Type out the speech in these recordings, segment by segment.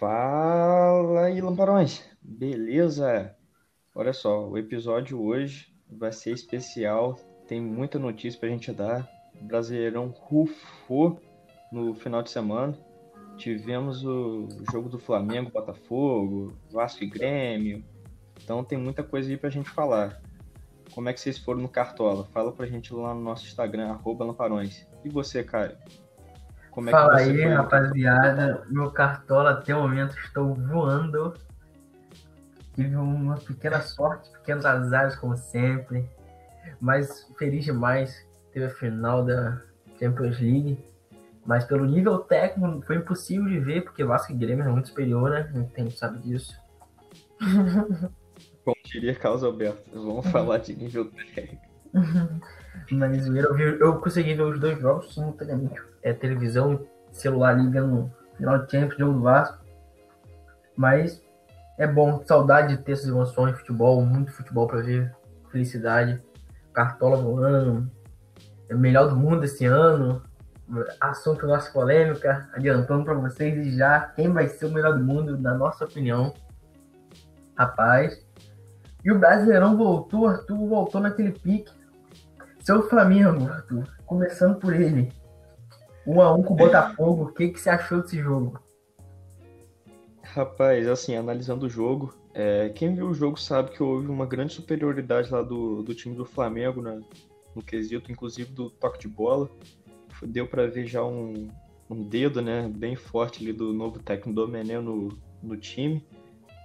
Fala aí, lamparões! Beleza? Olha só, o episódio hoje vai ser especial, tem muita notícia pra gente dar. O Brasileirão rufou no final de semana. Tivemos o jogo do Flamengo, Botafogo, Vasco e Grêmio. Então tem muita coisa aí pra gente falar. Como é que vocês foram no Cartola? Fala pra gente lá no nosso Instagram, arroba lamparões. E você, Caio? Como é Fala aí, foi? rapaziada. Meu cartola até o momento estou voando. Tive uma pequena sorte, pequenos azares, como sempre. Mas feliz demais. Teve a final da Champions League. Mas pelo nível técnico foi impossível de ver, porque Vasco e Grêmio é muito superior, né? A gente sabe disso. Como diria Carlos Alberto, vamos falar de nível técnico. Mas eu, vi, eu consegui ver os dois jogos simultaneamente. É televisão, celular liga no final de tempo, jogo do Vasco. Mas é bom, saudade de ter essas emoções, futebol, muito futebol para ver, felicidade. Cartola voando, é o melhor do mundo esse ano. Assunto nossa polêmica, adiantando para vocês já quem vai ser o melhor do mundo, na nossa opinião. Rapaz. E o Brasileirão voltou, Arthur voltou naquele pique seu Flamengo, Arthur, começando por ele. Um a um com o Botafogo, o que, que você achou desse jogo? Rapaz, assim, analisando o jogo, é, quem viu o jogo sabe que houve uma grande superioridade lá do, do time do Flamengo né, no quesito, inclusive do toque de bola. Deu para ver já um, um dedo né, bem forte ali do novo técnico Domené no, no time.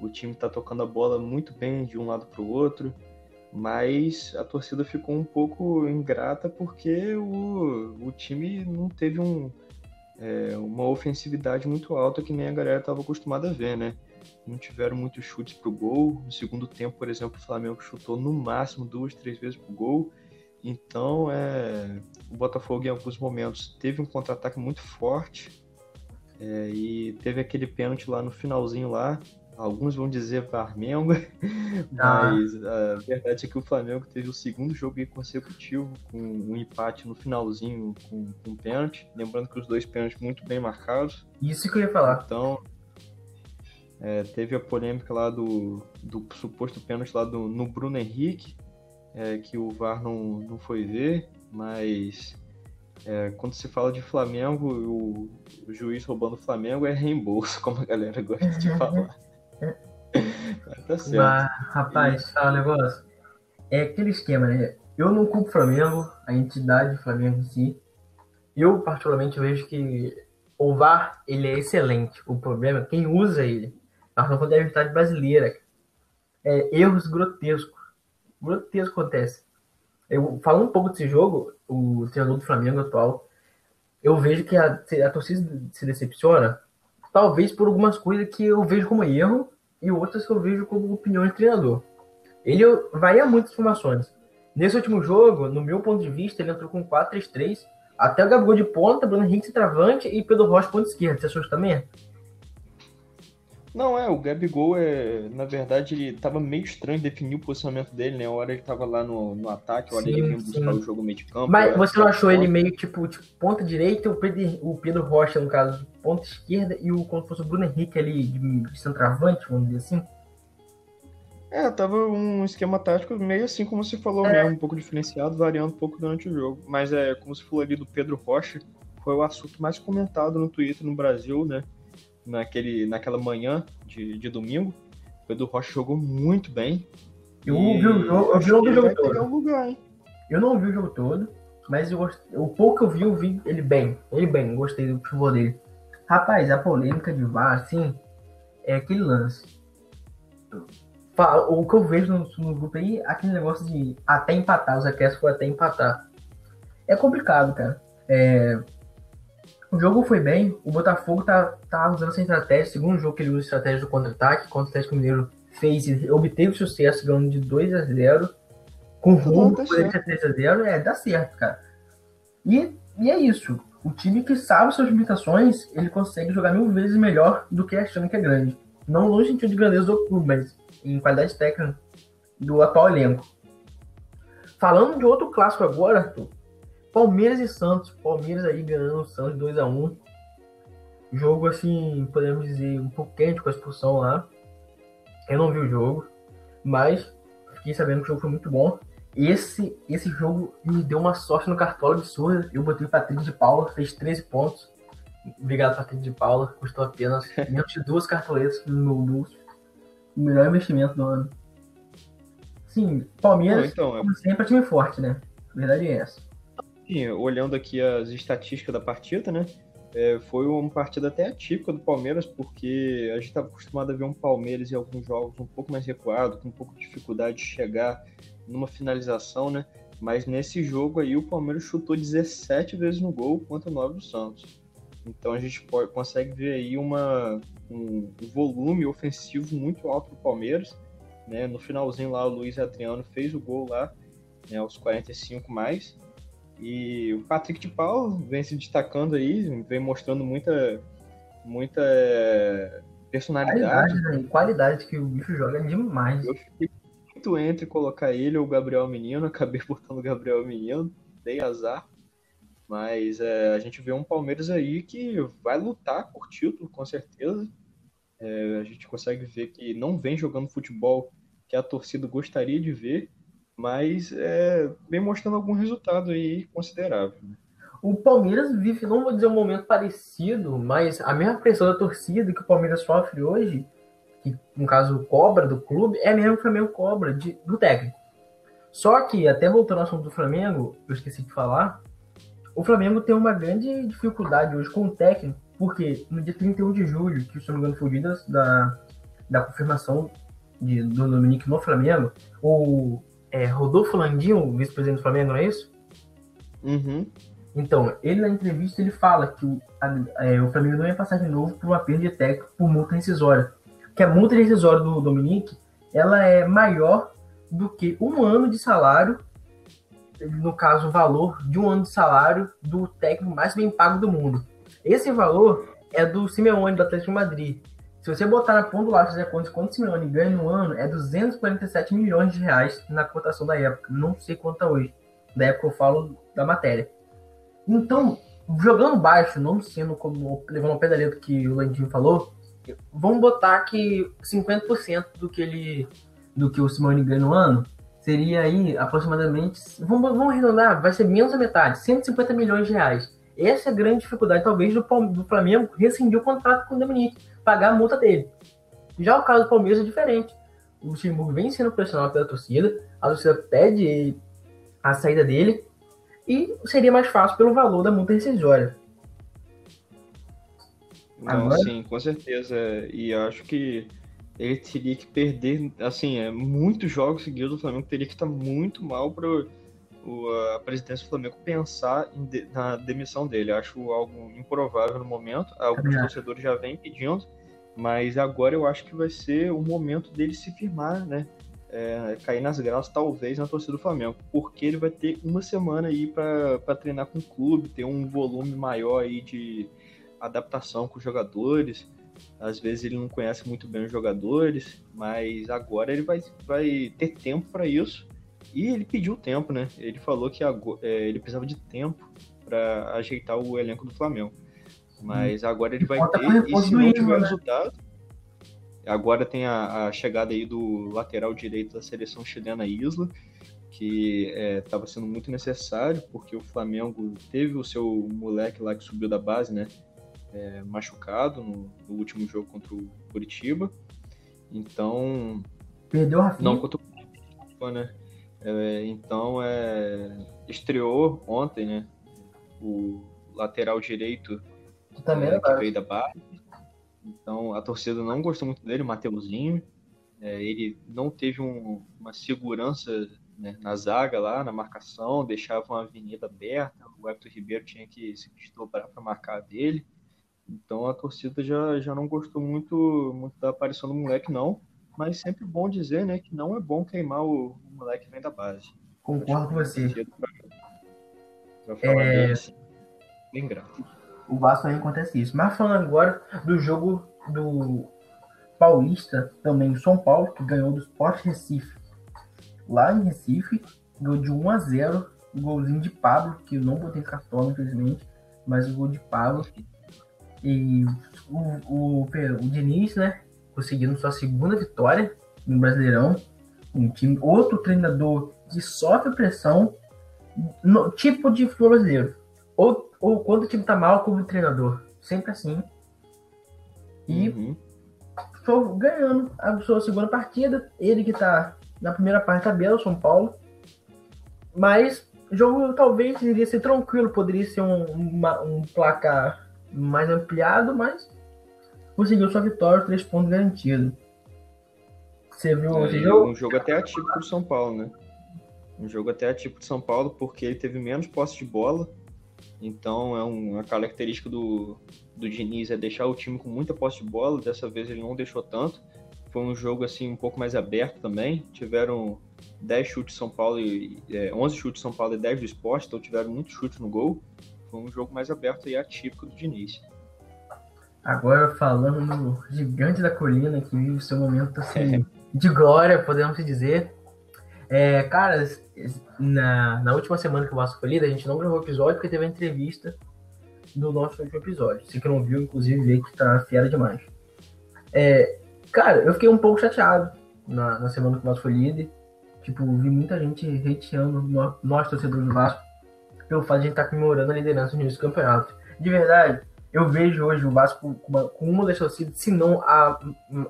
O time tá tocando a bola muito bem de um lado para o outro mas a torcida ficou um pouco ingrata porque o, o time não teve um, é, uma ofensividade muito alta que nem a galera estava acostumada a ver, né? Não tiveram muitos chutes pro gol. No segundo tempo, por exemplo, o Flamengo chutou no máximo duas, três vezes pro gol. Então, é, o Botafogo, em alguns momentos, teve um contra-ataque muito forte. É, e teve aquele pênalti lá no finalzinho lá, Alguns vão dizer Flamengo, ah. mas a verdade é que o Flamengo teve o segundo jogo consecutivo com um empate no finalzinho com, com um pênalti. Lembrando que os dois pênaltis muito bem marcados. Isso que eu ia falar. Então, é, teve a polêmica lá do, do suposto pênalti lá do, no Bruno Henrique, é, que o VAR não, não foi ver, mas é, quando se fala de Flamengo, o, o, juiz roubando o Flamengo é reembolso, como a galera gosta de falar tá certo. Mas, rapaz, fala um negócio. É aquele esquema, né? Eu não culpo o Flamengo, a entidade Flamengo em si. Eu, particularmente, vejo que o VAR, ele é excelente. O problema é quem usa ele. Nós não podemos entidade brasileira. É, erros grotescos. Grotesco acontece. Eu, falando um pouco desse jogo, o treinador do Flamengo atual, eu vejo que a, a torcida se decepciona talvez por algumas coisas que eu vejo como erro e outras que eu vejo como opinião de treinador. Ele varia muito as formações. Nesse último jogo, no meu ponto de vista, ele entrou com 4-3-3, até o Gabigol de ponta, Bruno Henrique travante e Pedro Rocha ponta esquerda. Você achou também? Não, é, o Gabigol, é, na verdade, ele tava meio estranho definir o posicionamento dele, né? A hora ele tava lá no, no ataque, a hora sim, ele vinha buscar o jogo meio de campo. Mas você não achou ele meio tipo, tipo ponta direita, o Pedro, o Pedro Rocha, no caso, ponta esquerda, e o, como se fosse o Bruno Henrique ali de, centroavante, vamos dizer assim? É, tava um esquema tático meio assim como você falou é. mesmo, um pouco diferenciado, variando um pouco durante o jogo. Mas é, como você falou ali do Pedro Rocha, foi o assunto mais comentado no Twitter no Brasil, né? Naquele, naquela manhã de, de domingo. O Pedro Rocha jogou muito bem. Eu e... vi o jogo, eu vi o jogo todo. Lugar, eu não vi o jogo todo, mas eu gostei, o pouco que eu vi, eu vi ele bem. Ele bem, gostei do futebol dele. Rapaz, a polêmica de VAR, assim, é aquele lance. O que eu vejo no, no grupo aí, aquele negócio de até empatar, os foi até empatar. É complicado, cara. É, o jogo foi bem, o Botafogo tá, tá usando essa estratégia, segundo jogo que ele usa estratégia do contra-ataque, contra o Atlético Mineiro fez e obteve sucesso, ganhando de 2 a 0 com rumo, tá 3 a 0 é, dá certo, cara. E, e é isso, o time que sabe suas limitações, ele consegue jogar mil vezes melhor do que achando que é grande. Não no sentido de grandeza do clube, mas em qualidade técnica do atual elenco. Falando de outro clássico agora, Arthur, Palmeiras e Santos. Palmeiras aí ganhando o Santos 2x1. Jogo assim, podemos dizer, um pouco quente com a expulsão lá. Eu não vi o jogo, mas fiquei sabendo que o jogo foi muito bom. Esse, esse jogo me deu uma sorte no cartola absurda. Eu botei o Patrick de Paula, fez 13 pontos. Obrigado, Patrick de Paula. Custou apenas menos de duas cartoletas no meu bolso. O melhor investimento do ano. Sim, Palmeiras, então, é como sempre, é time forte, né? A verdade é essa. Olhando aqui as estatísticas da partida, né? É, foi uma partida até atípica do Palmeiras, porque a gente estava acostumado a ver um Palmeiras em alguns jogos um pouco mais recuado, com um pouco de dificuldade de chegar numa finalização, né? Mas nesse jogo aí o Palmeiras chutou 17 vezes no gol contra o 9 do Santos. Então a gente pode, consegue ver aí uma, um, um volume ofensivo muito alto do Palmeiras. Né? No finalzinho lá o Luiz Adriano fez o gol lá, né, aos 45 mais. E o Patrick de Paulo vem se destacando aí, vem mostrando muita, muita personalidade. Qualidade, né? Qualidade que o bicho joga demais. Eu fiquei muito entre colocar ele ou o Gabriel Menino, acabei botando o Gabriel Menino, dei azar. Mas é, a gente vê um Palmeiras aí que vai lutar por título, com certeza. É, a gente consegue ver que não vem jogando futebol que a torcida gostaria de ver mas é, vem mostrando algum resultado aí considerável. Né? O Palmeiras vive, não vou dizer um momento parecido, mas a mesma pressão da torcida que o Palmeiras sofre hoje, que no caso cobra do clube, é mesmo que o Flamengo cobra de, do técnico. Só que, até voltando ao assunto do Flamengo, eu esqueci de falar, o Flamengo tem uma grande dificuldade hoje com o técnico, porque no dia 31 de julho, que se não me engano foi o dia da, da confirmação de, do Dominique no Flamengo, o é, Rodolfo Landim, vice-presidente do Flamengo, não é isso? Uhum. Então, ele na entrevista ele fala que o, a, é, o Flamengo não ia passar de novo por uma perda de técnico por multa rescisória. Que a multa rescisória do Dominique ela é maior do que um ano de salário, no caso, o valor de um ano de salário do técnico mais bem pago do mundo. Esse valor é do Simeone, do Atlético de Madrid. Se você botar na ponta do lápis de quanto o Simeone ganha no ano, é 247 milhões de reais na cotação da época. Não sei quanto é hoje. Da época eu falo da matéria. Então, jogando baixo, não sendo como levando da letra que o Landinho falou, vamos botar que 50% do que ele do que o Simone ganha no ano seria aí aproximadamente, vamos, vamos arredondar, vai ser menos da metade, 150 milhões de reais. Essa é a grande dificuldade, talvez, do, do Flamengo rescindir o contrato com o Dominique pagar a multa dele. Já o caso do Palmeiras é diferente. O Luxemburgo vem sendo pressionado pela torcida, a torcida pede a saída dele e seria mais fácil pelo valor da multa rescisória. Não, Agora... sim, com certeza. E acho que ele teria que perder, assim, é, muitos jogos seguidos do Flamengo teria que estar muito mal para a presidência do Flamengo pensar de, na demissão dele. Acho algo improvável no momento. Alguns torcedores já vêm pedindo, mas agora eu acho que vai ser o momento dele se firmar, né? É, cair nas graças, talvez, na torcida do Flamengo, porque ele vai ter uma semana aí para treinar com o clube, ter um volume maior aí de adaptação com os jogadores. Às vezes ele não conhece muito bem os jogadores, mas agora ele vai, vai ter tempo para isso e ele pediu tempo, né? Ele falou que é, ele precisava de tempo para ajeitar o elenco do Flamengo. Mas hum. agora ele vai ter, e se não tiver né? resultado, agora tem a, a, chegada aí do lateral direito da seleção chilena Isla, que estava é, sendo muito necessário, porque o Flamengo teve o seu moleque lá que subiu da base, né? É, machucado no, no, último jogo contra o Curitiba. Então. Perdeu a Rafinha. Não, contra o né? É, então, é, estreou ontem, né? O lateral direito também é, que veio da base. Então, a torcida não gostou muito dele, o Mateuzinho. É, ele não teve um, uma segurança né, na zaga lá, na marcação, deixava uma avenida aberta. O Hector Ribeiro tinha que se desdobrar para marcar dele. Então, a torcida já, já não gostou muito, muito da aparição do moleque, não mas sempre bom dizer, né, que não é bom queimar o moleque que vem da base. Concordo com você. Pra, pra falar é... Desse, bem grato. O Vasco também acontece isso. Mas falando agora do jogo do Paulista, também o São Paulo, que ganhou do Sport Recife. Lá em Recife, ganhou de 1 a 0 o golzinho de Pablo, que eu não botei cartão, infelizmente, mas o gol de Pablo. E o, o, o, o Diniz, né, conseguindo sua segunda vitória no Brasileirão. Um time, outro treinador que sofre pressão, no, tipo de brasileiro. Ou, ou quando o time tá mal, como treinador. Sempre assim. E uhum. ganhando a sua segunda partida. Ele que tá na primeira parte da tabela, São Paulo. Mas o jogo talvez iria ser tranquilo, poderia ser um, uma, um placar mais ampliado, mas conseguiu sua vitória, três pontos garantidos. Você viu é, jogo? Um jogo até atípico do São Paulo, né? Um jogo até atípico de São Paulo, porque ele teve menos posse de bola. Então é uma característica do, do Diniz é deixar o time com muita posse de bola. Dessa vez ele não deixou tanto. Foi um jogo assim um pouco mais aberto também. Tiveram 10 chutes São Paulo e é, 11 chutes São Paulo e 10 do esporte, então tiveram muitos chutes no gol. Foi um jogo mais aberto e atípico do Diniz. Agora falando no gigante da colina que vive o seu momento assim, é. de glória, podemos dizer. É, cara, na, na última semana que o Vasco foi líder, a gente não gravou episódio porque teve a entrevista do nosso último episódio. Se que não viu, inclusive, vê que tá fiera demais. É, cara, eu fiquei um pouco chateado na, na semana que o Vasco foi líder. Tipo, vi muita gente hateando nós, torcedores do Vasco, pelo fato de a gente estar tá comemorando a liderança no início do campeonato. De verdade, eu vejo hoje o Vasco com uma, com uma das torcidas, se não a,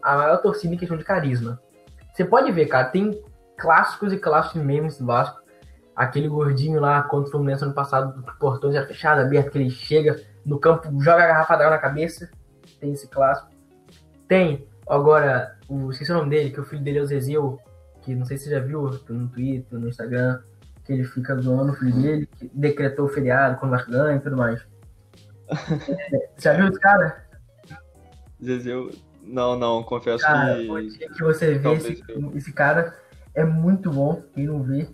a maior torcida em questão de carisma. Você pode ver, cara, tem clássicos e clássicos memes do Vasco. Aquele gordinho lá contra o Fluminense ano passado, o portão já fechado, aberto, que ele chega no campo, joga a garrafa d'água na cabeça. Tem esse clássico. Tem, agora, o, esqueci o nome dele, que o filho dele é o Zezil, que não sei se você já viu no Twitter, no Instagram, que ele fica zoando o filho dele, que decretou o feriado quando o Vasco ganha e tudo mais. já viu esse cara? Zezil, não, não, confesso cara, que... que você vê esse, esse cara é muito bom, quem não vê.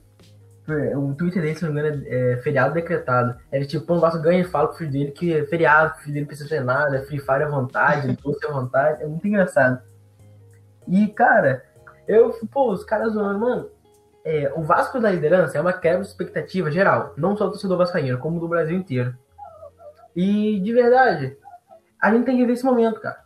O Twitter dele, se não me engano, é, é feriado decretado. Ele tipo, quando o Vasco ganha e fala pro filho dele que é feriado, o filho dele precisa fazer nada, é Free Fire à vontade, doce à vontade. É muito engraçado. E, cara, eu, pô, os caras zoando, mano. É, o Vasco da liderança é uma quebra de expectativa geral, não só do torcedor vascaíno, como do Brasil inteiro. E, de verdade, a gente tem que ver esse momento, cara.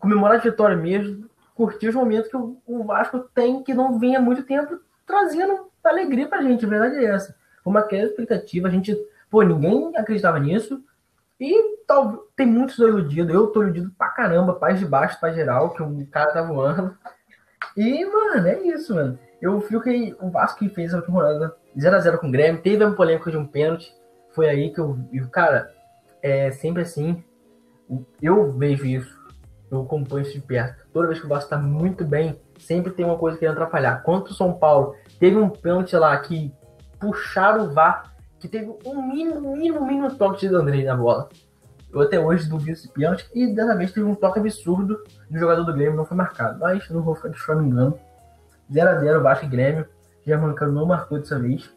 Comemorar a vitória mesmo, curtir os momentos que o, Vasco tem que não vinha há muito tempo trazendo alegria pra gente, a verdade é essa. Foi uma queda expectativa, a gente, pô, ninguém acreditava nisso. E tal, tem muitos iludidos, eu tô iludido pra caramba, paz de baixo pra geral, que o cara tá voando. E, mano, é isso, mano. Eu fui que o Vasco que fez a última rodada 0x0 com o Grêmio, teve uma polêmica de um pênalti. Foi aí que eu vi, cara, é sempre assim. Eu vejo isso, eu acompanho isso de perto. Toda vez que o Vasco tá muito bem, sempre tem uma coisa que atrapalhar. Quanto o São Paulo teve um pênalti lá que puxaram o VAR, que teve um mínimo, mínimo, mínimo toque de Andrei na bola. Eu até hoje duvido esse pênalti. E dessa vez teve um toque absurdo do jogador do Grêmio, não foi marcado. Mas não vou ficar choramingando. 0x0 Vasco e Grêmio. Germancano não marcou dessa vez.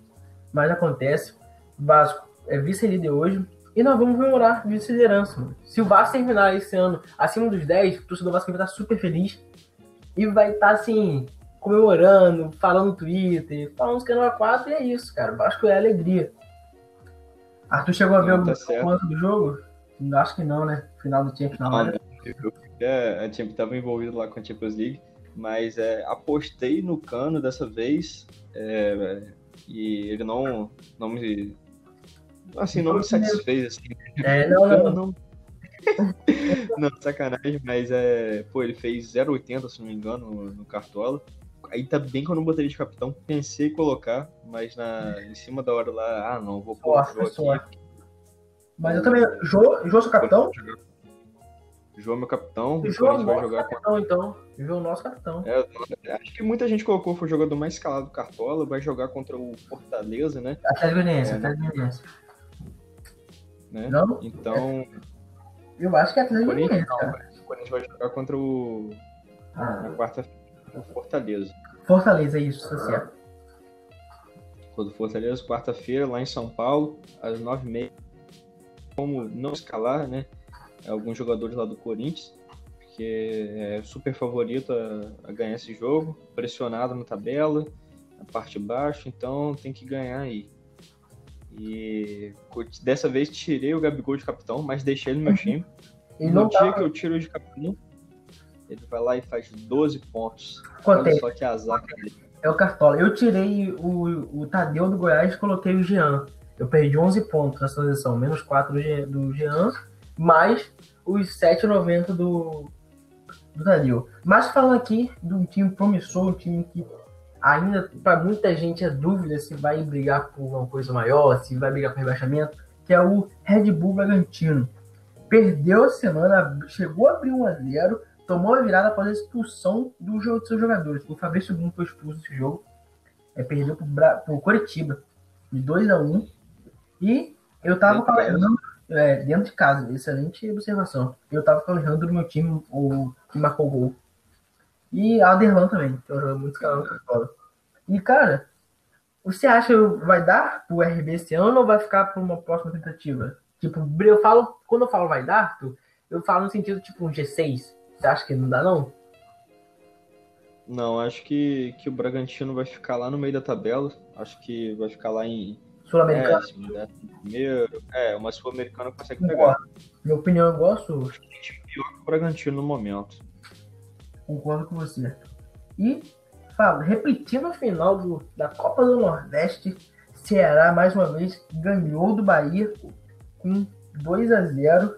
Mas acontece. Vasco é vice-líder hoje. E nós vamos comemorar vice-liderança. Se o Vasco terminar esse ano acima dos 10, o torcedor Vasco vai estar super feliz. E vai estar assim, comemorando, falando no Twitter, falando que é 4 e é isso, cara. O Vasco é alegria. Arthur chegou a ver o tá do jogo? Acho que não, né? Final do Champions não, né? Eu, é, a Champions estava envolvido lá com a Champions League, mas é, apostei no Cano dessa vez é, e ele não, não me assim não me satisfez assim. É, não, não. não. não, sacanagem, mas é, pô, ele fez 0,80 se não me engano no, no Cartola. Aí tá bem que eu não botei de capitão, pensei em colocar, mas na, em cima da hora lá, ah não, vou pôr o aqui. Mas eu também. Jô, Jô seu capitão? Jô é meu capitão. Jô é vai jogar capitão, então. Jô é nosso capitão. É, acho que muita gente colocou foi o jogador mais escalado do Cartola, vai jogar contra o Fortaleza, né? Atlético Goianiense, é, Atlético Goianiense. Né? Não? Então... Eu acho que é Atlético Goianiense, O Corinthians vai jogar contra o... Ah. Na quarta-feira, o Fortaleza. Fortaleza, isso, tá certo. Contra o Fortaleza, quarta-feira, lá em São Paulo, às nove e meia como não escalar, né? Alguns jogadores lá do Corinthians, que é super favorito a, a ganhar esse jogo, pressionado na tabela, na parte de baixo, então tem que ganhar aí. E dessa vez tirei o Gabigol de capitão, mas deixei ele no meu time. Ele no dia tava... que eu tiro de capitão, ele vai lá e faz 12 pontos. Contei. Só que azar dele. É o Cartola. Eu tirei o, o Tadeu do Goiás e coloquei o Jean. Eu perdi 11 pontos nessa transição, menos 4 do Jean, mais os 7,90 do, do Tadeu. Mas falando aqui de um time promissor, um time que ainda para muita gente é dúvida se vai brigar por uma coisa maior, se vai brigar por rebaixamento, que é o Red Bull Bragantino. Perdeu a semana, chegou a abrir 1 a 0 tomou a virada após a expulsão do jogo de seus jogadores. O Fabrício Bruno foi expulso nesse jogo. É, perdeu para o Coritiba de 2 a 1 E eu tava falando é, dentro de casa, excelente observação. Eu tava com o Alejandro no meu time, o que marcou o gol. E Alderlan também, que eu muito canal na escola. E, cara, você acha que vai dar pro RB esse ano ou vai ficar para uma próxima tentativa? Tipo, eu falo, quando eu falo vai dar, eu falo no sentido tipo um G6. Você acha que não dá, não? Não, acho que, que o Bragantino vai ficar lá no meio da tabela. Acho que vai ficar lá em. Sul-Americano? É, primeiro. É, uma Sul-Americana consegue pegar. Minha opinião, eu gosto. Acho que pior que o Bragantino no momento. Concordo com você. E, fala, repetindo a final do, da Copa do Nordeste, Ceará mais uma vez ganhou do Bahia com 2 a 0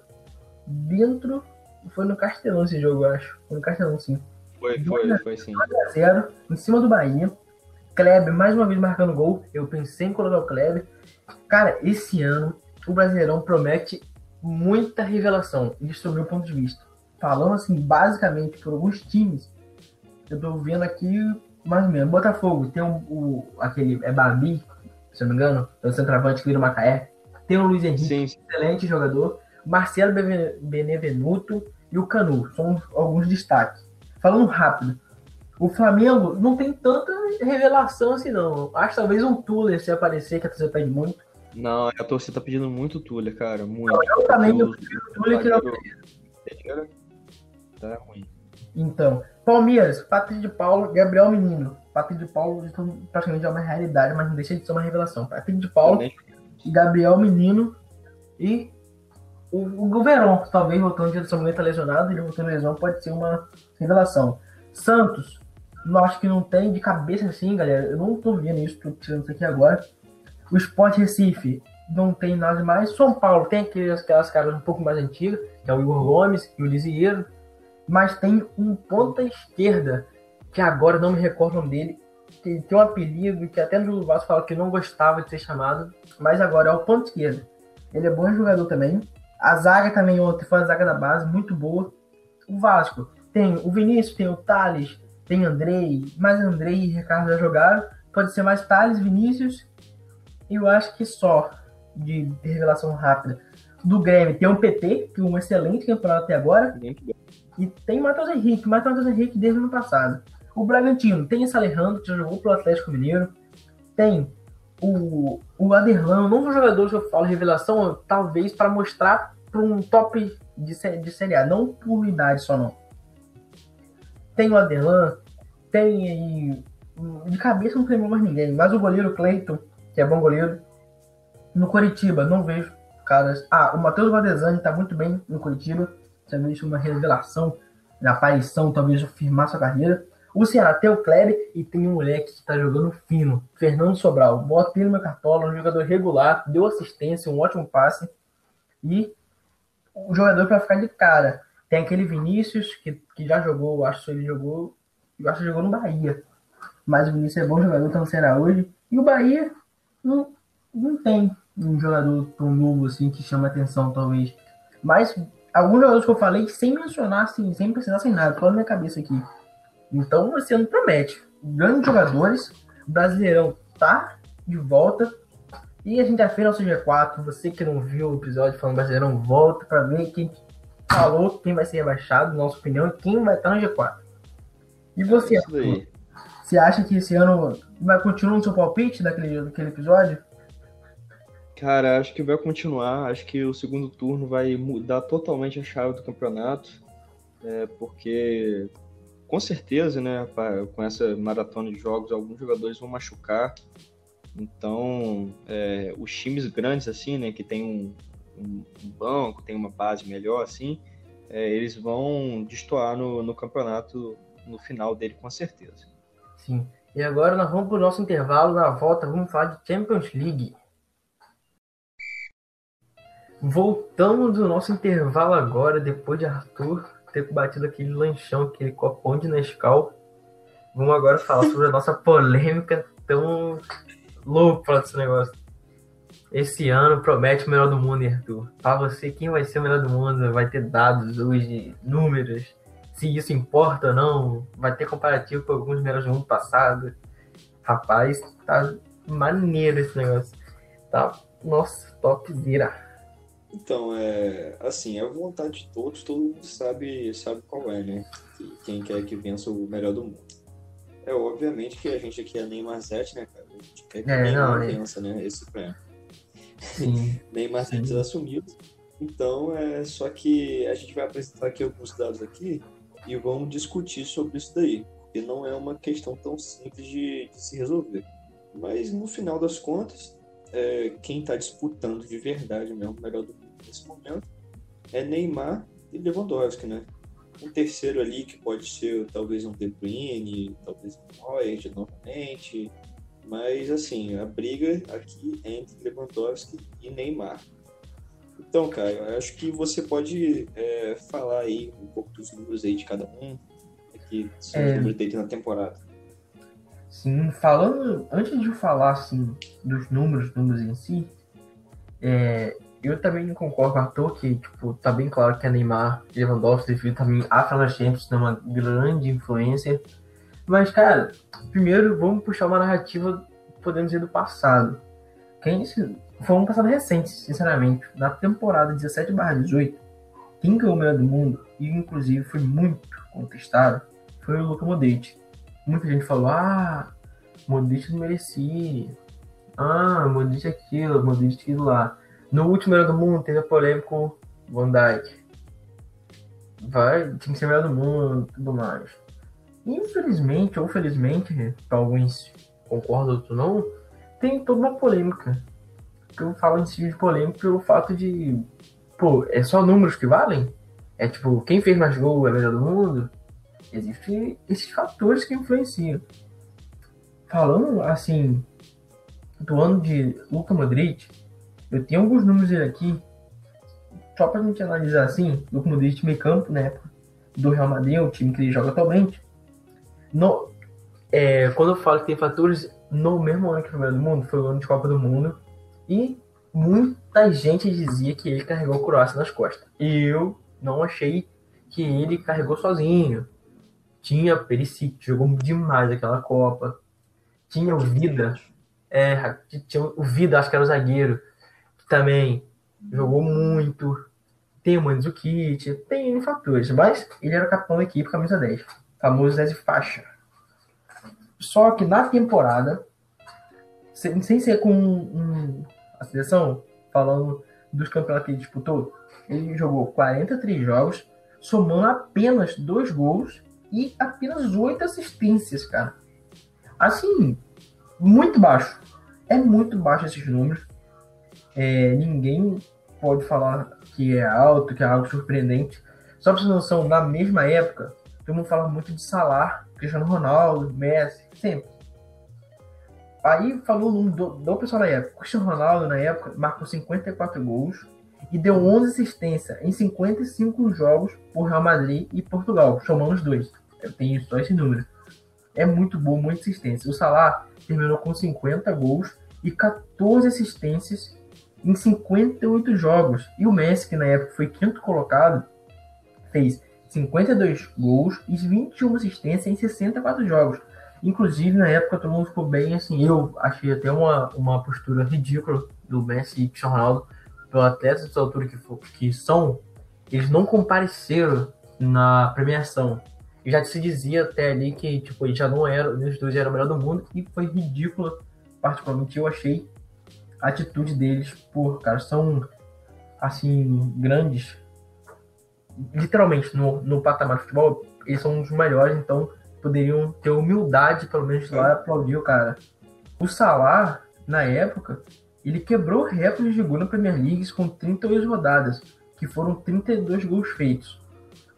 dentro. Foi no Castelão esse jogo, eu acho. Foi no Castelão, sim. Foi, foi, foi sim. 2 a 0 em cima do Bahia. Kleber mais uma vez marcando gol. Eu pensei em colocar o Kleber. Cara, esse ano o Brasileirão promete muita revelação. Isso sobre o ponto de vista falando assim, basicamente por alguns times, eu tô vendo aqui mais ou menos. Botafogo tem um, o, aquele, é Babi, se eu não me engano, é o centroavante que vira Macaé. Tem o Luiz Henrique, sim, excelente jogador. Marcelo Benevenuto e o Canu, são alguns destaques. Falando rápido, o Flamengo não tem tanta revelação assim, não. Acho talvez um Tuller se aparecer, que a torcida pede muito. Não, a torcida tá pedindo muito Tuller, cara. Muito. Não, eu também eu prefiro o Tuller que não tá ruim. Então, Palmeiras, Patrick de Paulo, Gabriel Menino. Patrick de Paulo praticamente é uma realidade, mas não deixa de ser uma revelação. Patrick de Paulo, e Gabriel Menino e o, o Verón, talvez voltando de São Momento lesionado, ele voltando lesão pode ser uma revelação. Santos, não acho que não tem de cabeça assim, galera. Eu não tô vendo isso, tô tirando isso aqui agora. O Sport Recife não tem nada mais. São Paulo tem aquelas, aquelas caras um pouco mais antigas, que é o Igor Gomes e o Lisieiro mas tem um ponta esquerda, que agora não me recordo dele, que tem um apelido que até no Vasco fala que não gostava de ser chamado, mas agora é o ponta esquerda. Ele é bom jogador também. A zaga também ontem foi a zaga da base, muito boa. O Vasco tem o Vinícius, tem o Thales, tem Andrei, mas Andrei e Ricardo já jogaram. Pode ser mais Thales, Vinícius. E eu acho que só de revelação rápida. Do Grêmio tem o PT, que é um excelente campeonato até agora. E tem Matheus Henrique, Matheus Henrique desde o ano passado. O Bragantino tem esse Alejandro, que já jogou pro Atlético Mineiro. Tem o, o Aderlan, um novo jogador que eu falo revelação, talvez para mostrar para um top de, de Série A, não por idade só não. Tem o Aderlan, tem aí. De cabeça não tem mais ninguém, mas o goleiro Cleiton, que é bom goleiro. No Curitiba, não vejo caras. Ah, o Matheus Valdezani tá muito bem no Curitiba talvez uma revelação na aparição, talvez firmar sua carreira. O Ceará tem o Kleber e tem um moleque que está jogando fino, Fernando Sobral. Bota ele meu cartola, um jogador regular, deu assistência, um ótimo passe. E o jogador para ficar de cara. Tem aquele Vinícius, que, que já jogou, acho que ele jogou, eu acho que jogou no Bahia. Mas o Vinícius é bom jogador, tá no Ceará hoje. E o Bahia não, não tem um jogador tão novo assim que chama atenção, talvez. Mas alguns jogadores que eu falei sem mencionar, assim, sem precisar sem nada, falando na minha cabeça aqui. Então esse ano promete. Grandes jogadores, o Brasileirão tá de volta. E a gente já fez nosso G4. Você que não viu o episódio falando Brasileirão, volta para ver quem falou, quem vai ser rebaixado, nossa opinião, e quem vai estar no G4. E você, você acha que esse ano vai continuar no seu palpite daquele, daquele episódio? Cara, acho que vai continuar. Acho que o segundo turno vai mudar totalmente a chave do campeonato, é, porque com certeza, né, com essa maratona de jogos, alguns jogadores vão machucar. Então, é, os times grandes, assim, né, que tem um, um, banco, tem uma base melhor, assim, é, eles vão destoar no, no campeonato no final dele, com certeza. Sim. E agora nós vamos para o nosso intervalo. Na volta, vamos falar de Champions League. Voltamos do nosso intervalo agora, depois de Arthur ter batido aquele lanchão, aquele copão de Nescau. Vamos agora falar sobre a nossa polêmica tão louca desse negócio. Esse ano promete o melhor do mundo, Arthur. Para você, quem vai ser o melhor do mundo? Vai ter dados hoje, números, se isso importa ou não. Vai ter comparativo com alguns melhores do mundo passado. Rapaz, tá maneiro esse negócio. Tá, nossa, topzera. Então, é assim, é a vontade de todos, todo mundo sabe, sabe qual é, né? Quem quer que vença o melhor do mundo. É obviamente que a gente aqui é Neymar 7, né, cara? A gente quer que é, Neymar não, vença, é... né? Esse prêmio. Sim. Neymar 7 assumido. Então, é só que a gente vai apresentar aqui alguns dados aqui e vamos discutir sobre isso daí. Porque não é uma questão tão simples de, de se resolver. Mas no final das contas, é, quem está disputando de verdade mesmo o melhor do mundo nesse momento é Neymar e Lewandowski, né? Um terceiro ali que pode ser talvez um De Bruyne, talvez um Neuer novamente, mas assim, a briga aqui é entre Lewandowski e Neymar. Então, cara, eu acho que você pode é, falar aí um pouco dos números aí de cada um, que são é... os números dele na temporada. Sim, falando, antes de falar assim dos números, números em si, é, eu também concordo com a toa que, tipo, tá bem claro que a Neymar e Lewandowski devido também a Final Champions tem uma grande influência. Mas, cara, primeiro vamos puxar uma narrativa, podemos dizer, do passado. Quem foi um passado recente, sinceramente. Na temporada 17 18, quem ganhou o melhor do mundo, e inclusive foi muito contestado, foi o Luka Modric muita gente falou, ah, Modric não merecia. Ah, Modric aquilo, Modric aquilo lá. No último Melhor do Mundo teve a polêmica com Van Dijk. Vai, tinha que ser melhor do mundo tudo mais. Infelizmente, ou felizmente, para alguns concordam, outros não, tem toda uma polêmica. Eu falo em si de polêmica pelo fato de, pô, é só números que valem? É tipo, quem fez mais gol é melhor do mundo? Existem esses fatores que influenciam. Falando assim, do ano de Luca Modric, eu tenho alguns números aqui, só pra gente analisar assim, Luca Modric meio campo na época do Real Madrid, o time que ele joga atualmente. No, é, quando eu falo que tem fatores, no mesmo ano que o do Mundo, foi o ano de Copa do Mundo, e muita gente dizia que ele carregou o Croácia nas costas. E eu não achei que ele carregou sozinho. Tinha Perisic, jogou demais aquela Copa. Tinha o Vida, é, tinha o Vida, acho que era o zagueiro, também jogou muito. Tem o Mandzukic, tem N fatores, mas ele era capitão da equipe, camisa 10, famoso 10 faixa. Só que na temporada, sem, sem ser com um, a seleção, falando dos campeonatos que ele disputou, ele jogou 43 jogos, somando apenas dois gols e apenas oito assistências, cara. Assim, muito baixo. É muito baixo esses números. É, ninguém pode falar que é alto, que é algo surpreendente. Só pra vocês noção, na mesma época, todo mundo fala muito de Salah, Cristiano Ronaldo, Messi, sempre. Aí falou nome do, do pessoal da época. Cristiano Ronaldo, na época, marcou 54 gols e deu 11 assistências em 55 jogos por Real Madrid e Portugal, somando os dois. Eu tenho só esse número. É muito bom, muita assistência. O Salah terminou com 50 gols e 14 assistências em 58 jogos. E o Messi, que na época foi quinto colocado, fez 52 gols e 21 assistências em 64 jogos. Inclusive, na época, todo mundo ficou bem assim. Eu achei até uma, uma postura ridícula do Messi e Cristiano Ronaldo, pelo atleta dessa altura que, que são, eles não compareceram na premiação. E já se dizia até ali que, tipo, ele já não era, os dois eram o melhor do mundo, e foi ridícula, particularmente eu achei, atitude deles, por, cara, são, assim, grandes, literalmente, no, no patamar de futebol, eles são os melhores, então poderiam ter humildade, pelo menos, lá aplaudir o cara. O Salah, na época, ele quebrou recordes de gol na Premier League com 38 rodadas, que foram 32 gols feitos.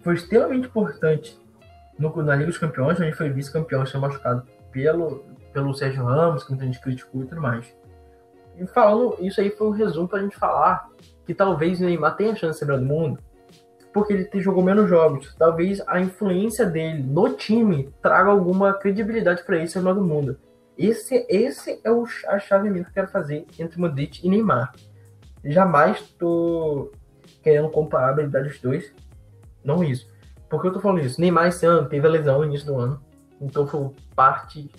foi extremamente importante no, na Liga dos Campeões, onde foi vice-campeão, sendo machucado pelo, pelo Sérgio Ramos, que muita gente criticou e tudo mais. E falando, isso aí foi um resumo pra gente falar que talvez o Neymar tenha chance de ser do mundo, porque ele jogou menos jogos. Talvez a influência dele no time traga alguma credibilidade para ele ser do mundo. Esse, esse é o, a chave que eu quero fazer entre Modric e Neymar. Jamais tô querendo comparar a habilidade dos dois. Não isso. Por que eu tô falando isso? Neymar esse ano teve a lesão no início do ano. Então foi parte,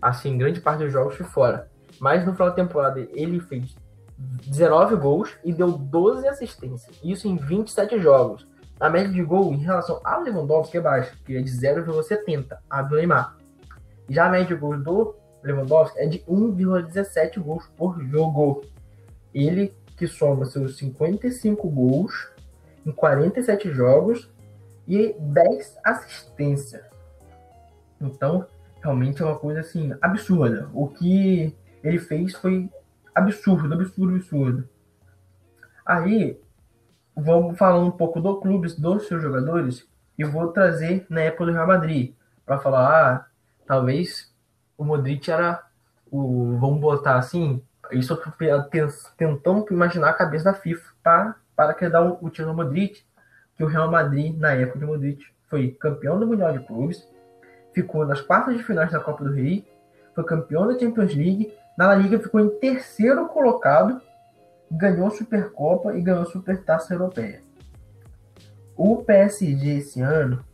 assim, grande parte dos jogos foi fora. Mas no final da temporada ele fez 19 gols e deu 12 assistências. Isso em 27 jogos. A média de gol em relação ao Lewandowski é baixa, que é de 0,70 a do Neymar. Já a média de gols do Lewandowski é de 1,17 gols por jogo. Ele que soma seus 55 gols em 47 jogos e 10 assistências. Então, realmente é uma coisa assim absurda. O que ele fez foi absurdo, absurdo, absurdo. Aí, vamos falar um pouco do clube, dos seus jogadores, e vou trazer na época do Real Madrid, para falar, ah, talvez o Modric era o, vamos botar assim, isso tentando imaginar a cabeça da FIFA para, para querer dar o título ao Modric, que o Real Madrid, na época de Modric, foi campeão do Mundial de Clubes, ficou nas quartas de finais da Copa do Rei, foi campeão da Champions League, na La Liga ficou em terceiro colocado, ganhou Supercopa e ganhou Supertaça Europeia. O PSG esse ano,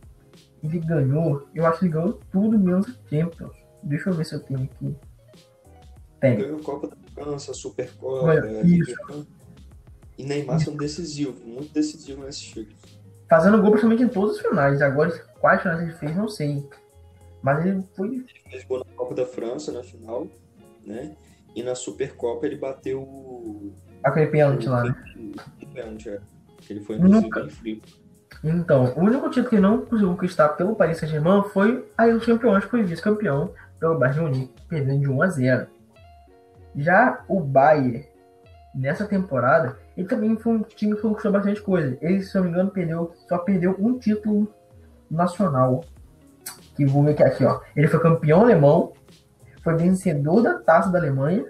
ele ganhou, eu acho que ele ganhou tudo menos a Champions. Deixa eu ver se eu tenho aqui. Tem. Ganhou Copa da França, Supercopa, é, isso. e Neymar sendo decisivo, muito decisivo nesse título. Fazendo gol praticamente em todas as finais. Agora, quais finais ele fez, não sei. Mas ele foi. Ele fez gol na Copa da França na final, né? E na Supercopa ele bateu. Aquele pênalti lá, né? Pênalti, é. Ele foi Nunca... frio. Então, o único título que não conseguiu conquistar pelo Paris Saint-Germain foi aí os campeões, foi vice-campeão pelo Bayern Munique, perdendo de 1 a 0. Já o Bayern, nessa temporada, ele também foi um time que conquistou bastante coisa. Ele, se não me engano, perdeu, só perdeu um título nacional que vou ver aqui, ó. Ele foi campeão alemão, foi vencedor da Taça da Alemanha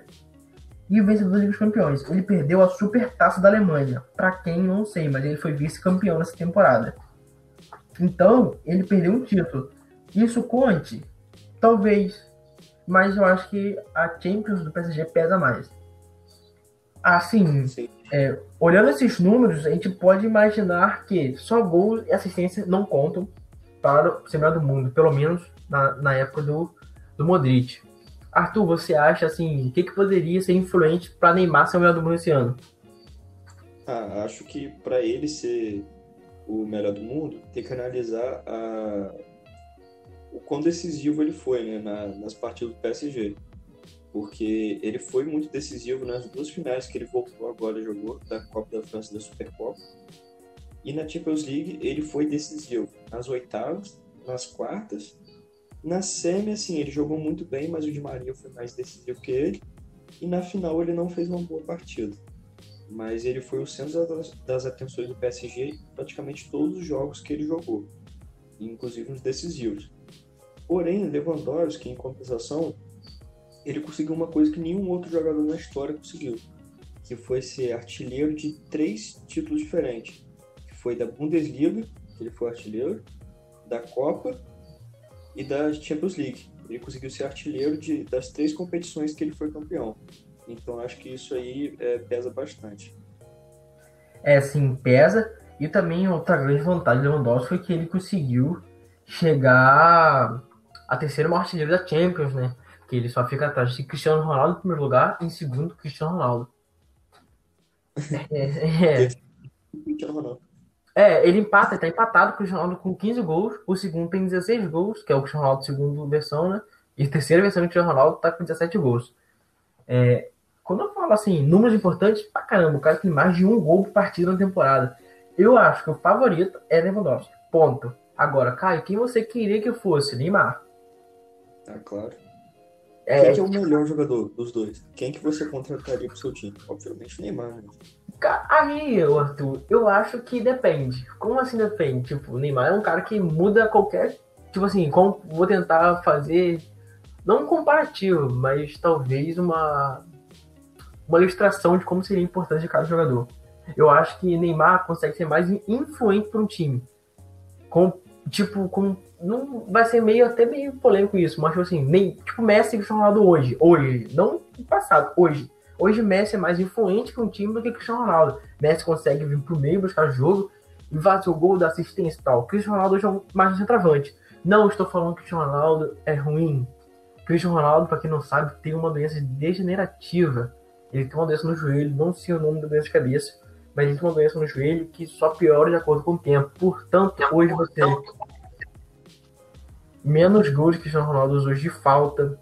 e o vencedor da Liga dos Campeões. Ele perdeu a Super Taça da Alemanha. Para quem não sei, mas ele foi vice-campeão nessa temporada. Então, ele perdeu um título. Isso conte? Talvez. Mas eu acho que a Champions do PSG pesa mais. Assim, é, olhando esses números, a gente pode imaginar que só gols e assistência não contam para o melhor do mundo, pelo menos na, na época do, do Modric. Arthur, você acha assim, o que, que poderia ser influente para Neymar ser o melhor do mundo esse ano? Ah, acho que para ele ser o melhor do mundo, tem que analisar a... o quão decisivo ele foi né, na, nas partidas do PSG. Porque ele foi muito decisivo nas duas finais que ele voltou agora jogou, da Copa da França e da Supercopa. E na Champions League ele foi decisivo nas oitavas, nas quartas. Na semi, assim, ele jogou muito bem, mas o Di Maria foi mais decisivo que ele. E na final ele não fez uma boa partida. Mas ele foi o centro das, atenções do PSG em praticamente todos os jogos que ele jogou, inclusive nos decisivos. Porém, Lewandowski, em compensação, ele conseguiu uma coisa que nenhum outro jogador na história conseguiu, que foi ser artilheiro de três títulos diferentes foi da Bundesliga, que ele foi artilheiro, da Copa e da Champions League. Ele conseguiu ser artilheiro de, das três competições que ele foi campeão. Então acho que isso aí é, pesa bastante. É, sim, pesa. E também outra grande vantagem do Lewandowski foi que ele conseguiu chegar a terceiro maior artilheiro da Champions, né? Que ele só fica atrás de Cristiano Ronaldo em primeiro lugar e em segundo Cristiano Ronaldo. É, é. Cristiano Ronaldo. É, ele empata, ele tá empatado com o Cristiano Ronaldo com 15 gols. O segundo tem 16 gols, que é o Cristiano Ronaldo segunda versão, né? E a terceira versão do Cristiano Ronaldo tá com 17 gols. É, quando eu falo assim, números importantes, pra caramba, o cara tem mais de um gol por partida na temporada. Eu acho que o favorito é Lewandowski. Ponto. Agora, Caio, quem você queria que fosse? Neymar. Tá claro. É, Quem é o melhor jogador dos dois? Quem que você contrataria pro seu time? Obviamente Neymar, né? Aí, Arthur, eu acho que depende. Como assim depende? Tipo, o Neymar é um cara que muda qualquer. Tipo assim, vou tentar fazer. Não um comparativo, mas talvez uma. Uma ilustração de como seria importante cada jogador. Eu acho que Neymar consegue ser mais influente para um time. Com, tipo, com. Não vai ser meio até meio polêmico isso, mas tipo assim, nem, tipo Messi e Cristiano Ronaldo hoje. Hoje, não no passado, hoje Hoje Messi é mais influente com o time do que Cristiano Ronaldo. Messi consegue vir pro meio, buscar jogo e fazer o gol da assistência e tal. Cristiano Ronaldo hoje é mais centroavante. Não estou falando que Cristiano Ronaldo é ruim. Cristiano Ronaldo, para quem não sabe, tem uma doença degenerativa. Ele tem uma doença no joelho, não sei o nome da doença de cabeça, mas ele tem uma doença no joelho que só piora de acordo com o tempo. Portanto, hoje você menos gols que Cristiano Ronaldo hoje de falta,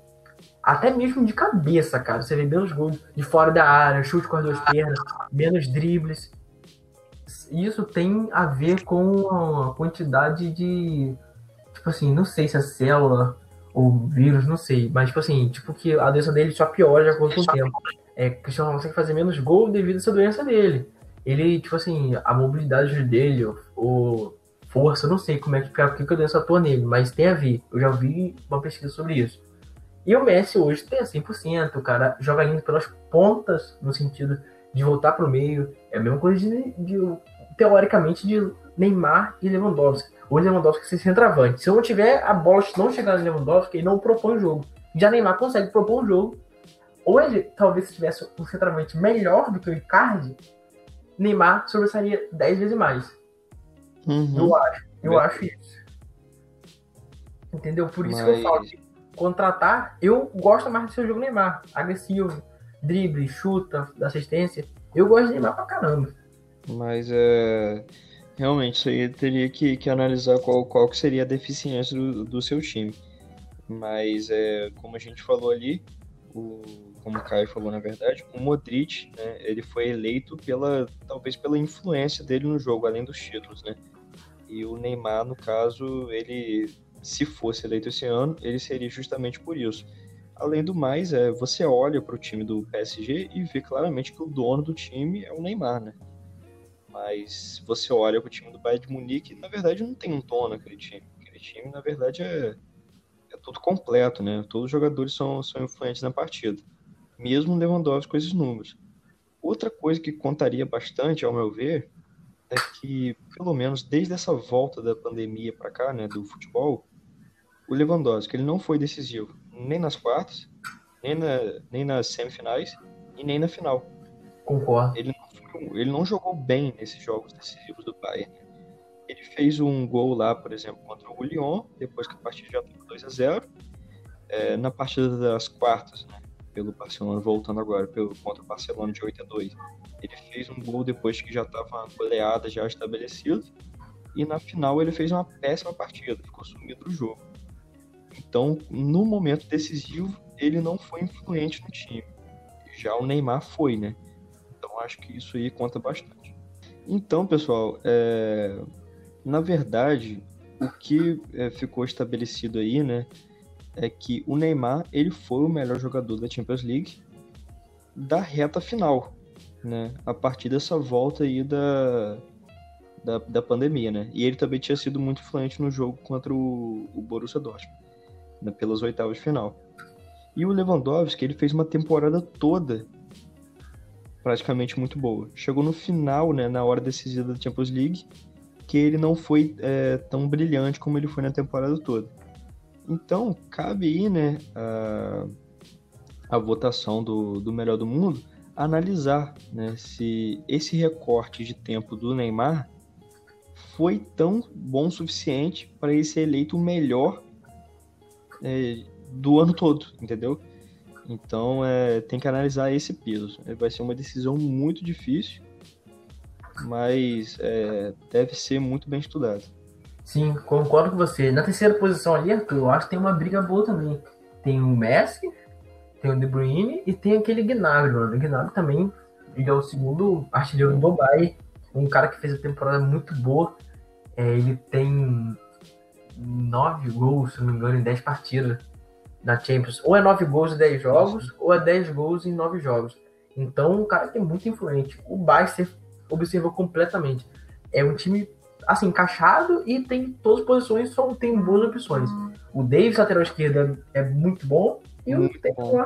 até mesmo de cabeça, cara. Você vê menos gols de fora da área, chute com as duas pernas, menos dribles. Isso tem a ver com a quantidade de. Tipo assim, não sei se é célula ou vírus, não sei. Mas, tipo assim, tipo que a doença dele só piora de acordo com o tempo. É, Cristiano consegue fazer menos gol devido a essa doença dele. Ele, tipo assim, a mobilidade dele, ou força, não sei como é que, que a doença atua nele, mas tem a ver. Eu já vi uma pesquisa sobre isso. E o Messi hoje tem 100%, o cara joga indo pelas pontas, no sentido de voltar para o meio. É a mesma coisa de, de, teoricamente, de Neymar e Lewandowski. Hoje Lewandowski é centroavante. Se eu não tiver a bola não chegar no Lewandowski, ele não propõe o jogo. Já Neymar consegue propor um jogo. Ou ele, talvez, se tivesse um centroavante melhor do que o Icardi, Neymar sobressaria 10 vezes mais. Uhum. Eu acho. Eu acho isso. Entendeu? Por isso Mas... que eu falo que contratar, eu gosto mais do seu jogo Neymar. Agressivo, drible, chuta, assistência. Eu gosto de Neymar pra caramba. Mas é. Realmente, isso aí teria que, que analisar qual, qual que seria a deficiência do, do seu time. Mas, é, como a gente falou ali, o, como o Caio falou na verdade, o Modric, né, ele foi eleito pela, talvez pela influência dele no jogo, além dos títulos, né? E o Neymar, no caso, ele se fosse eleito esse ano, ele seria justamente por isso. Além do mais, é, você olha para o time do PSG e vê claramente que o dono do time é o Neymar, né? Mas você olha para o time do Bayern de Munique, na verdade não tem um dono aquele time. Aquele time, na verdade, é, é tudo completo, né? Todos os jogadores são, são influentes na partida. Mesmo Lewandowski com esses números. Outra coisa que contaria bastante, ao meu ver, é que, pelo menos desde essa volta da pandemia para cá, né, do futebol, o Lewandowski ele não foi decisivo nem nas quartas, nem, na, nem nas semifinais e nem na final. Concordo. Ele não, ele não jogou bem nesses jogos decisivos do Bayern. Ele fez um gol lá, por exemplo, contra o Lyon, depois que a partida já estava 2 a 0 é, Na partida das quartas, né, pelo Barcelona, voltando agora, pelo, contra o Barcelona de 8 a 2 ele fez um gol depois que já estava uma goleada já estabelecida. E na final ele fez uma péssima partida, ficou sumido do jogo. Então, no momento decisivo, ele não foi influente no time. Já o Neymar foi, né? Então, acho que isso aí conta bastante. Então, pessoal, é... na verdade, o que é, ficou estabelecido aí, né, é que o Neymar ele foi o melhor jogador da Champions League da reta final, né? A partir dessa volta aí da, da, da pandemia, né? E ele também tinha sido muito influente no jogo contra o, o Borussia Dortmund pelas oitavas de final. E o Lewandowski, ele fez uma temporada toda praticamente muito boa. Chegou no final, né, na hora decisiva da Champions League, que ele não foi é, tão brilhante como ele foi na temporada toda. Então, cabe aí, né, a, a votação do, do melhor do mundo, analisar né, se esse recorte de tempo do Neymar foi tão bom o suficiente para ele ser eleito o melhor é, do ano todo, entendeu? Então é, tem que analisar esse peso. É, vai ser uma decisão muito difícil, mas é, deve ser muito bem estudada. Sim, concordo com você. Na terceira posição ali, Arthur, eu acho que tem uma briga boa também. Tem o Messi, tem o De Bruyne e tem aquele Gnabry. O Gnabry também ele é o segundo artilheiro do Dubai, um cara que fez a temporada muito boa. É, ele tem nove gols, se não me engano, em 10 partidas na Champions. Ou é nove gols em 10 jogos, ou é 10 gols em 9 jogos. Então, um cara que é muito influente. O Baxter observou completamente. É um time, assim, encaixado e tem todas as posições, só tem boas opções. O Davis, lateral esquerda, é muito bom. E o, tem bom.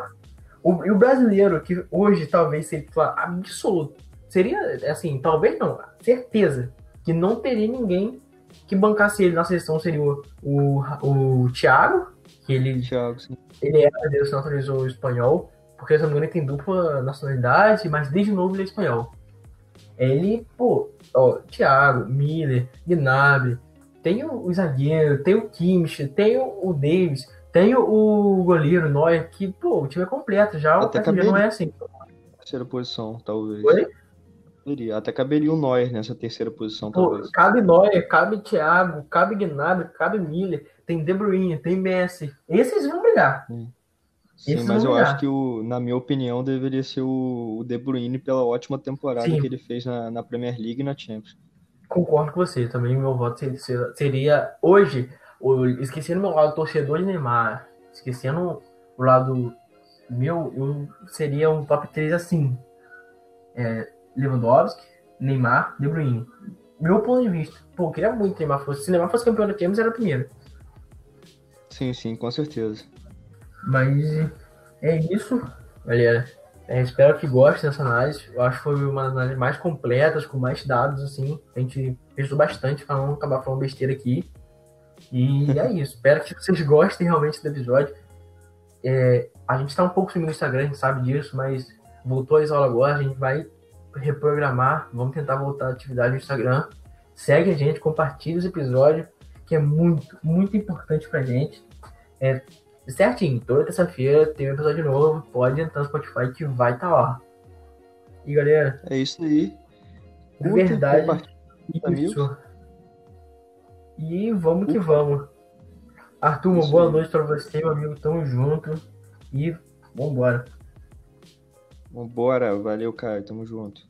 O, e o brasileiro, que hoje talvez seja absoluto, seria, assim, talvez não, certeza, que não teria ninguém que bancasse ele na seleção seria o, o, o Thiago, que ele, Thiago, ele era, ele se naturalizou espanhol, porque se não me engano ele tem dupla nacionalidade, mas desde novo ele é espanhol. Ele, pô, ó, Thiago, Miller, Gnabry, tem o, o zagueiro, tem o Kimmich, tem o, o Davis, tem o, o goleiro Neuer, que, pô, o time é completo já, Até o PSG não é assim. Terceira posição, talvez. Oi? Caberia. Até caberia o Neuer nessa terceira posição, Pô, talvez. Cabe Neuer, cabe Thiago, cabe Gnabry, cabe Miller, tem De Bruyne, tem Messi. Esses vão brigar. Sim, Sim mas eu brigar. acho que, o, na minha opinião, deveria ser o, De Bruyne pela ótima temporada Sim. que ele fez na, na, Premier League e na Champions. Concordo com você. Também meu voto seria, seria hoje, esquecendo meu lado torcedor de Neymar, esquecendo o lado meu, eu seria um top 3 assim. É, Lewandowski, Neymar, De Bruyne. Meu ponto de vista. Pô, eu queria muito que Neymar fosse. Se Neymar fosse campeão da Champions, era o primeiro. Sim, sim, com certeza. Mas é isso, galera. É, espero que gostem dessa análise. Eu acho que foi uma das análises mais completas, com mais dados, assim. A gente pensou bastante para não acabar falando besteira aqui. E é isso. espero que vocês gostem realmente do episódio. É, a gente está um pouco sumindo no Instagram, a gente sabe disso, mas voltou a aula agora, a gente vai reprogramar, vamos tentar voltar à atividade no Instagram. Segue a gente, compartilha os episódios, que é muito, muito importante pra gente. É certinho, toda terça-feira tem um episódio novo, pode entrar no Spotify que vai estar tá lá. E galera. É isso aí. De verdade. Isso. E vamos que vamos. Arthur, uma boa noite pra você, meu amigo. Tamo junto. E vambora. Vambora, valeu, cara, tamo junto.